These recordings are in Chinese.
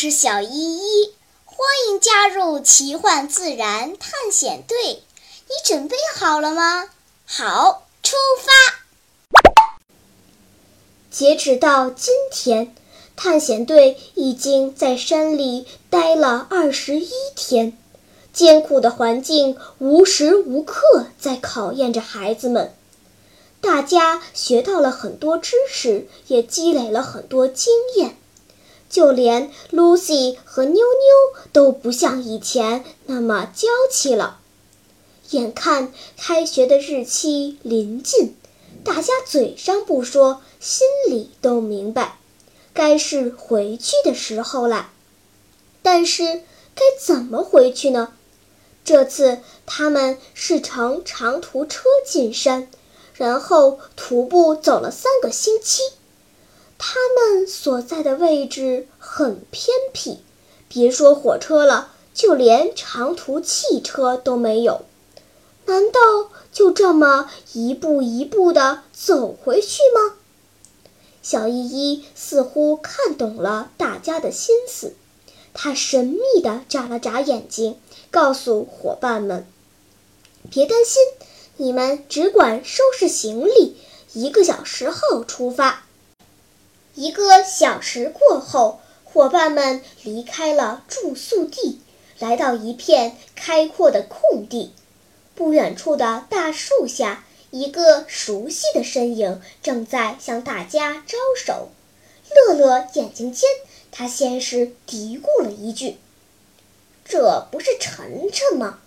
是小依依，欢迎加入奇幻自然探险队。你准备好了吗？好，出发！截止到今天，探险队已经在山里待了二十一天，艰苦的环境无时无刻在考验着孩子们。大家学到了很多知识，也积累了很多经验。就连 Lucy 和妞妞都不像以前那么娇气了。眼看开学的日期临近，大家嘴上不说，心里都明白，该是回去的时候了。但是该怎么回去呢？这次他们是乘长途车进山，然后徒步走了三个星期。他们所在的位置很偏僻，别说火车了，就连长途汽车都没有。难道就这么一步一步地走回去吗？小依依似乎看懂了大家的心思，她神秘地眨了眨眼睛，告诉伙伴们：“别担心，你们只管收拾行李，一个小时后出发。”一个小时过后，伙伴们离开了住宿地，来到一片开阔的空地。不远处的大树下，一个熟悉的身影正在向大家招手。乐乐眼睛尖，他先是嘀咕了一句：“这不是晨晨吗？”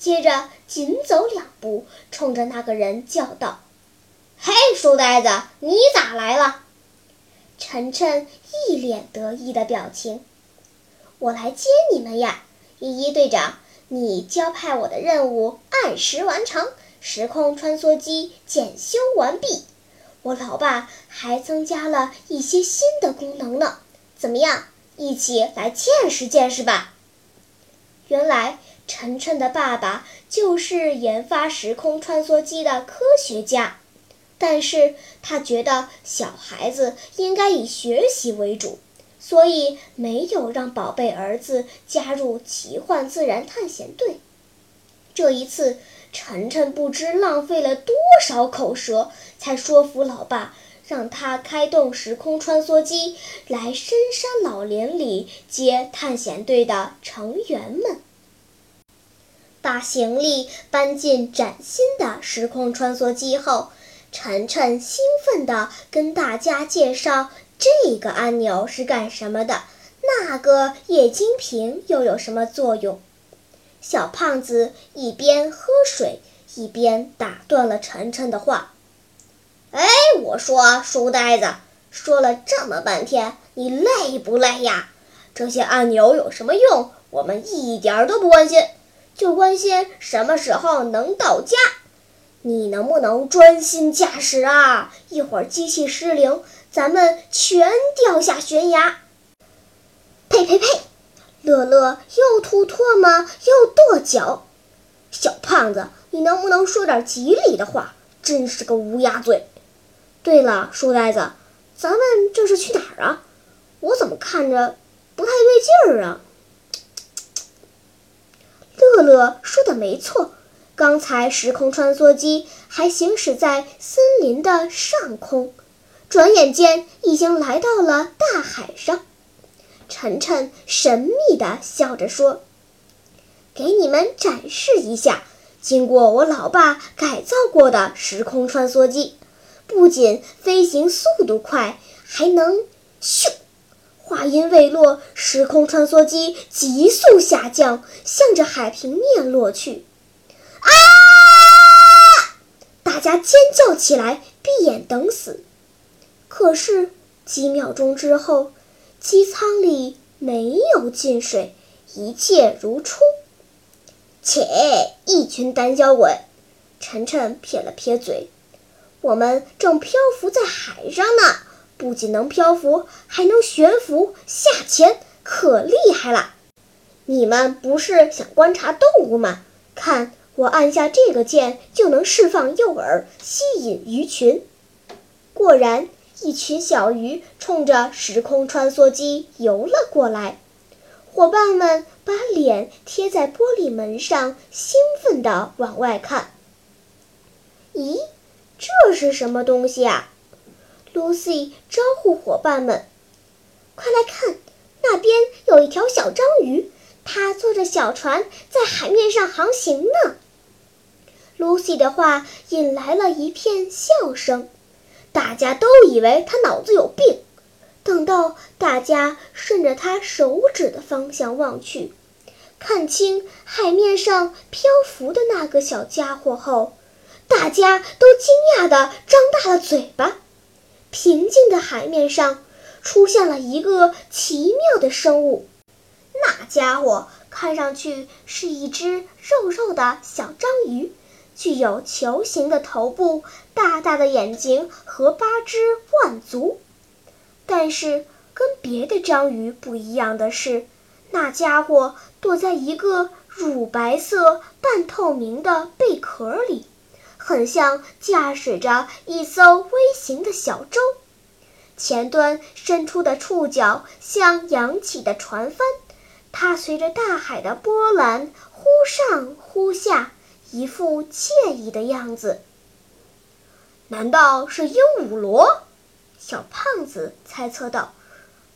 接着紧走两步，冲着那个人叫道：“嘿，书呆子，你咋来了？”晨晨一脸得意的表情：“我来接你们呀，依依队长，你交派我的任务按时完成，时空穿梭机检修完毕。我老爸还增加了一些新的功能呢，怎么样？一起来见识见识吧。”原来，晨晨的爸爸就是研发时空穿梭机的科学家。但是他觉得小孩子应该以学习为主，所以没有让宝贝儿子加入奇幻自然探险队。这一次，晨晨不知浪费了多少口舌，才说服老爸让他开动时空穿梭机来深山老林里接探险队的成员们。把行李搬进崭新的时空穿梭机后。晨晨兴奋地跟大家介绍这个按钮是干什么的，那个液晶屏又有什么作用。小胖子一边喝水一边打断了晨晨的话：“哎，我说书呆子，说了这么半天，你累不累呀？这些按钮有什么用？我们一点都不关心，就关心什么时候能到家。”你能不能专心驾驶啊？一会儿机器失灵，咱们全掉下悬崖！呸呸呸！乐乐又吐唾沫又跺脚。小胖子，你能不能说点吉利的话？真是个乌鸦嘴！对了，书呆子，咱们这是去哪儿啊？我怎么看着不太对劲儿啊？乐乐说的没错。刚才时空穿梭机还行驶在森林的上空，转眼间已经来到了大海上。晨晨神秘地笑着说：“给你们展示一下，经过我老爸改造过的时空穿梭机，不仅飞行速度快，还能咻！”话音未落，时空穿梭机急速下降，向着海平面落去。啊！大家尖叫起来，闭眼等死。可是几秒钟之后，机舱里没有进水，一切如初。切！一群胆小鬼！晨晨撇了撇嘴：“我们正漂浮在海上呢，不仅能漂浮，还能悬浮下潜，可厉害了！你们不是想观察动物吗？看！”我按下这个键就能释放诱饵，吸引鱼群。果然，一群小鱼冲着时空穿梭机游了过来。伙伴们把脸贴在玻璃门上，兴奋地往外看。咦，这是什么东西啊？Lucy 招呼伙伴们：“快来看，那边有一条小章鱼，它坐着小船在海面上航行呢。”Lucy 的话引来了一片笑声，大家都以为他脑子有病。等到大家顺着他手指的方向望去，看清海面上漂浮的那个小家伙后，大家都惊讶地张大了嘴巴。平静的海面上出现了一个奇妙的生物，那家伙看上去是一只肉肉的小章鱼，具有球形的头部、大大的眼睛和八只腕足。但是跟别的章鱼不一样的是，那家伙躲在一个乳白色半透明的贝壳里。很像驾驶着一艘微型的小舟，前端伸出的触角像扬起的船帆，它随着大海的波澜忽上忽下，一副惬意的样子。难道是鹦鹉螺？小胖子猜测道：“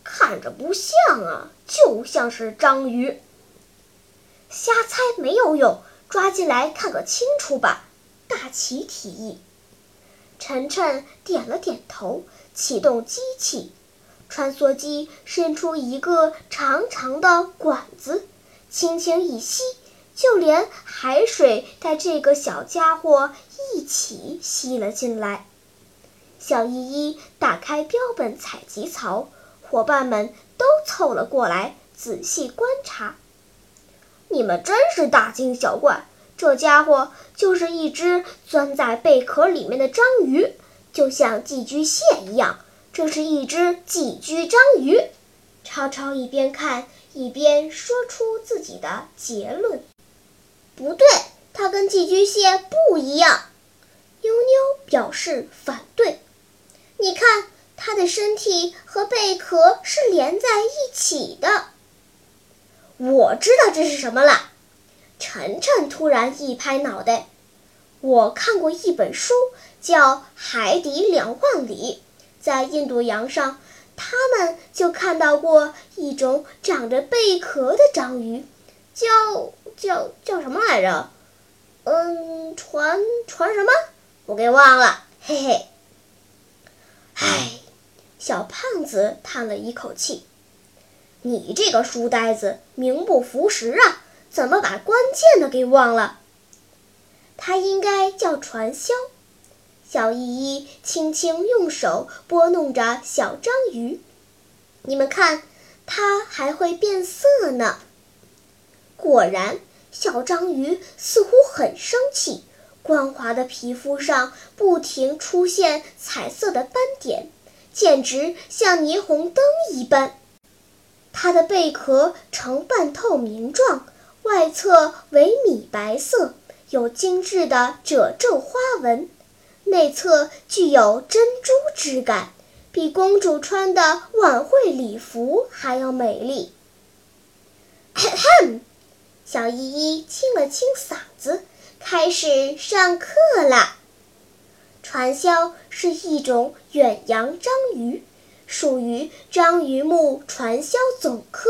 看着不像啊，就像是章鱼。”瞎猜没有用，抓进来看个清楚吧。大奇提议，晨晨点了点头，启动机器。穿梭机伸出一个长长的管子，轻轻一吸，就连海水带这个小家伙一起吸了进来。小依依打开标本采集槽，伙伴们都凑了过来，仔细观察。你们真是大惊小怪。这家伙就是一只钻在贝壳里面的章鱼，就像寄居蟹一样。这是一只寄居章鱼。超超一边看一边说出自己的结论：“不对，它跟寄居蟹不一样。”妞妞表示反对：“你看，它的身体和贝壳是连在一起的。”我知道这是什么了。晨晨突然一拍脑袋：“我看过一本书，叫《海底两万里》。在印度洋上，他们就看到过一种长着贝壳的章鱼，叫叫叫什么来着？嗯，传传什么？我给忘了。嘿嘿。唉，小胖子叹了一口气：“你这个书呆子，名不符实啊！”怎么把关键的给忘了？它应该叫传销。小依依轻轻用手拨弄着小章鱼，你们看，它还会变色呢。果然，小章鱼似乎很生气，光滑的皮肤上不停出现彩色的斑点，简直像霓虹灯一般。它的贝壳呈半透明状。外侧为米白色，有精致的褶皱花纹；内侧具有珍珠质感，比公主穿的晚会礼服还要美丽。咳咳，小依依清了清嗓子，开始上课了。传销是一种远洋章鱼，属于章鱼目传销总科。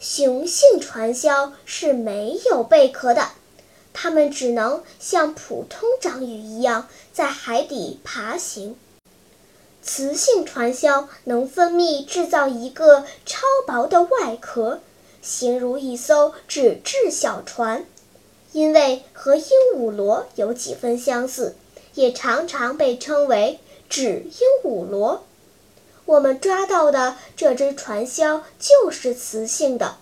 雄性传销是没有贝壳的，它们只能像普通章鱼一样在海底爬行。雌性传销能分泌制造一个超薄的外壳，形如一艘纸质小船。因为和鹦鹉螺有几分相似，也常常被称为纸鹦鹉螺。我们抓到的这只船销就是雌性的，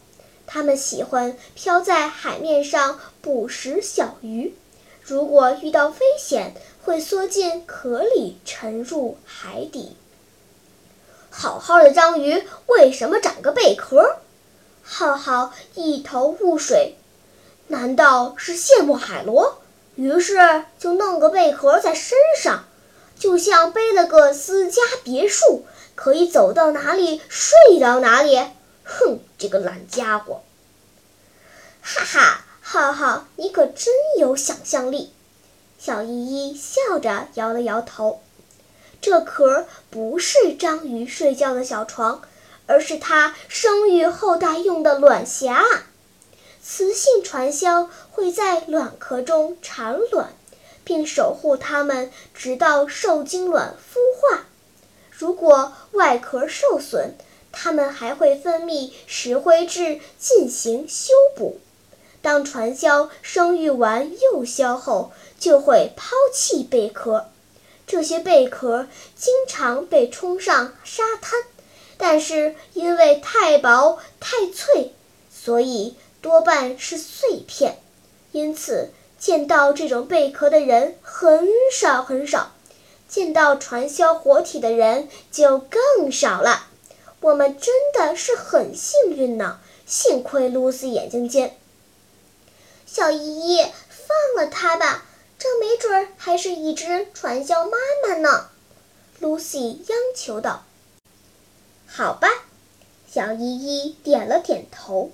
它们喜欢漂在海面上捕食小鱼，如果遇到危险，会缩进壳里沉入海底。好好的章鱼为什么长个贝壳？浩浩一头雾水，难道是羡慕海螺，于是就弄个贝壳在身上？就像背了个私家别墅，可以走到哪里睡到哪里。哼，这个懒家伙！哈哈，浩浩，你可真有想象力。小依依笑着摇了摇头。这壳不是章鱼睡觉的小床，而是它生育后代用的卵匣。雌性传销会在卵壳中产卵，并守护它们直到受精卵孵化。如果外壳受损，它们还会分泌石灰质进行修补。当传销生育完幼肖后，就会抛弃贝壳。这些贝壳经常被冲上沙滩，但是因为太薄太脆，所以多半是碎片。因此，见到这种贝壳的人很少很少，见到传销活体的人就更少了。我们真的是很幸运呢，幸亏露丝眼睛尖。小姨姨，放了他吧，这没准还是一只传销妈妈呢。露西央求道。好吧，小依依点了点头。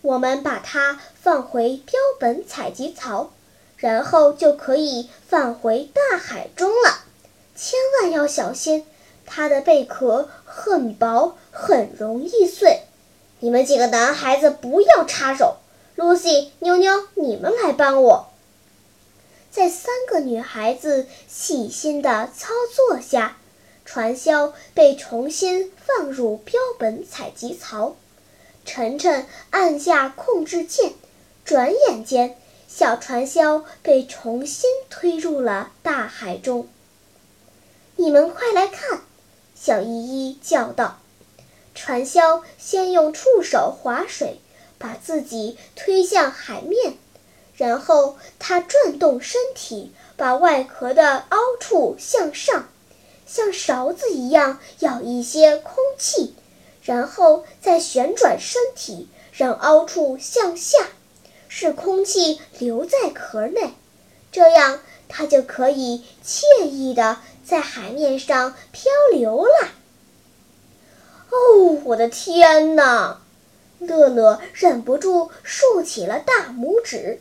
我们把它放回标本采集槽，然后就可以放回大海中了。千万要小心。它的贝壳很薄，很容易碎。你们几个男孩子不要插手。露西、妞妞，你们来帮我。在三个女孩子细心的操作下，传销被重新放入标本采集槽。晨晨按下控制键，转眼间，小传销被重新推入了大海中。你们快来看！小依依叫道：“传销先用触手划水，把自己推向海面，然后它转动身体，把外壳的凹处向上，像勺子一样舀一些空气，然后再旋转身体，让凹处向下，使空气留在壳内，这样它就可以惬意的。”在海面上漂流了。哦，我的天哪！乐乐忍不住竖起了大拇指。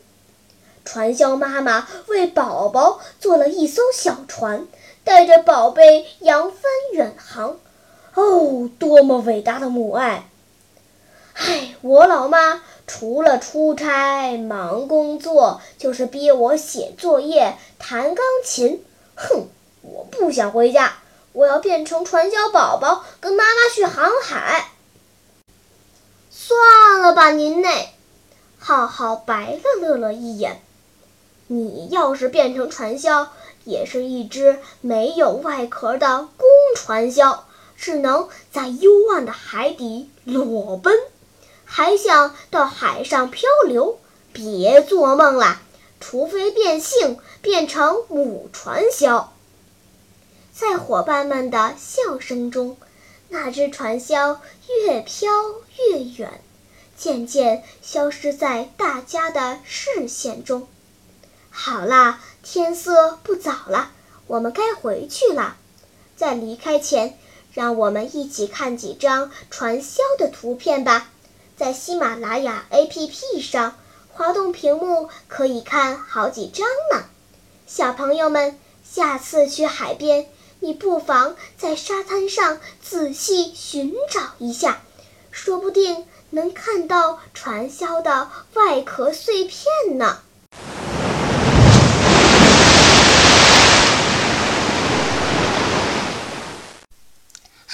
传销妈妈为宝宝做了一艘小船，带着宝贝扬帆远航。哦，多么伟大的母爱！唉，我老妈除了出差忙工作，就是逼我写作业、弹钢琴。哼！我不想回家，我要变成传销宝宝，跟妈妈去航海。算了吧，您那，浩浩白了乐乐一眼。你要是变成传销，也是一只没有外壳的公传销，只能在幽暗的海底裸奔，还想到海上漂流？别做梦了，除非变性变成母传销。在伙伴们的笑声中，那只船销越飘越远，渐渐消失在大家的视线中。好啦，天色不早了，我们该回去了。在离开前，让我们一起看几张传销的图片吧。在喜马拉雅 APP 上，滑动屏幕可以看好几张呢。小朋友们，下次去海边。你不妨在沙滩上仔细寻找一下，说不定能看到传销的外壳碎片呢。